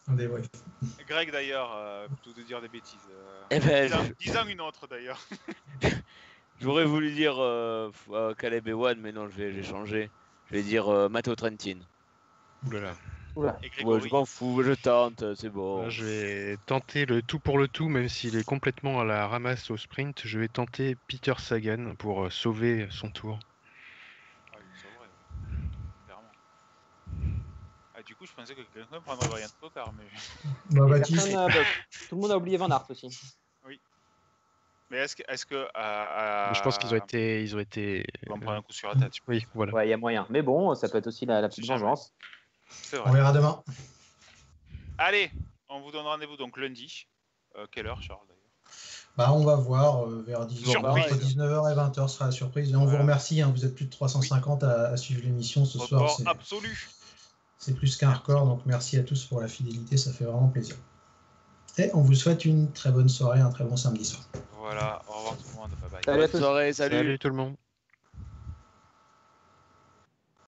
un débrief. Greg d'ailleurs, euh, plutôt de dire des bêtises. euh, Eh ben, je- disant une autre d'ailleurs. J'aurais voulu dire euh, euh, Caleb Ewan, mais non, je vais changer. Je vais dire euh, Matteo Trentin. Là. Oula. Ouais, je m'en fous, je tente, c'est bon. Là, je vais tenter le tout pour le tout, même s'il est complètement à la ramasse au sprint. Je vais tenter Peter Sagan pour euh, sauver son tour. Ah, il sauverait, clairement. Ah, du coup, je pensais que quelqu'un prendrait Brian Cocard, mais. Bah, Baptiste, personne, euh, bah, tout le monde a oublié Van Aert aussi. Mais est-ce que. Est-ce que euh, euh, Je pense qu'ils ont été, ils ont été. ils vont prendre un coup sur la tête. Oui, voilà. Ouais, il y a moyen. Mais bon, ça peut être aussi la, la petite vengeance. C'est on vrai. verra demain. Allez, on vous donne rendez-vous donc lundi. Euh, quelle heure, Charles d'ailleurs Bah, on va voir euh, vers 19h, Surprise. entre 19h et 20h sera la surprise. Et on vous remercie, hein, vous êtes plus de 350 à, à suivre l'émission ce soir. Record c'est- absolu. C'est plus qu'un record, donc merci à tous pour la fidélité, ça fait vraiment plaisir. Et on vous souhaite une très bonne soirée, un très bon samedi soir. Voilà, au revoir tout le monde. Bye bye. Salut à Bonne tous. soirée, salut. Salut tout le monde.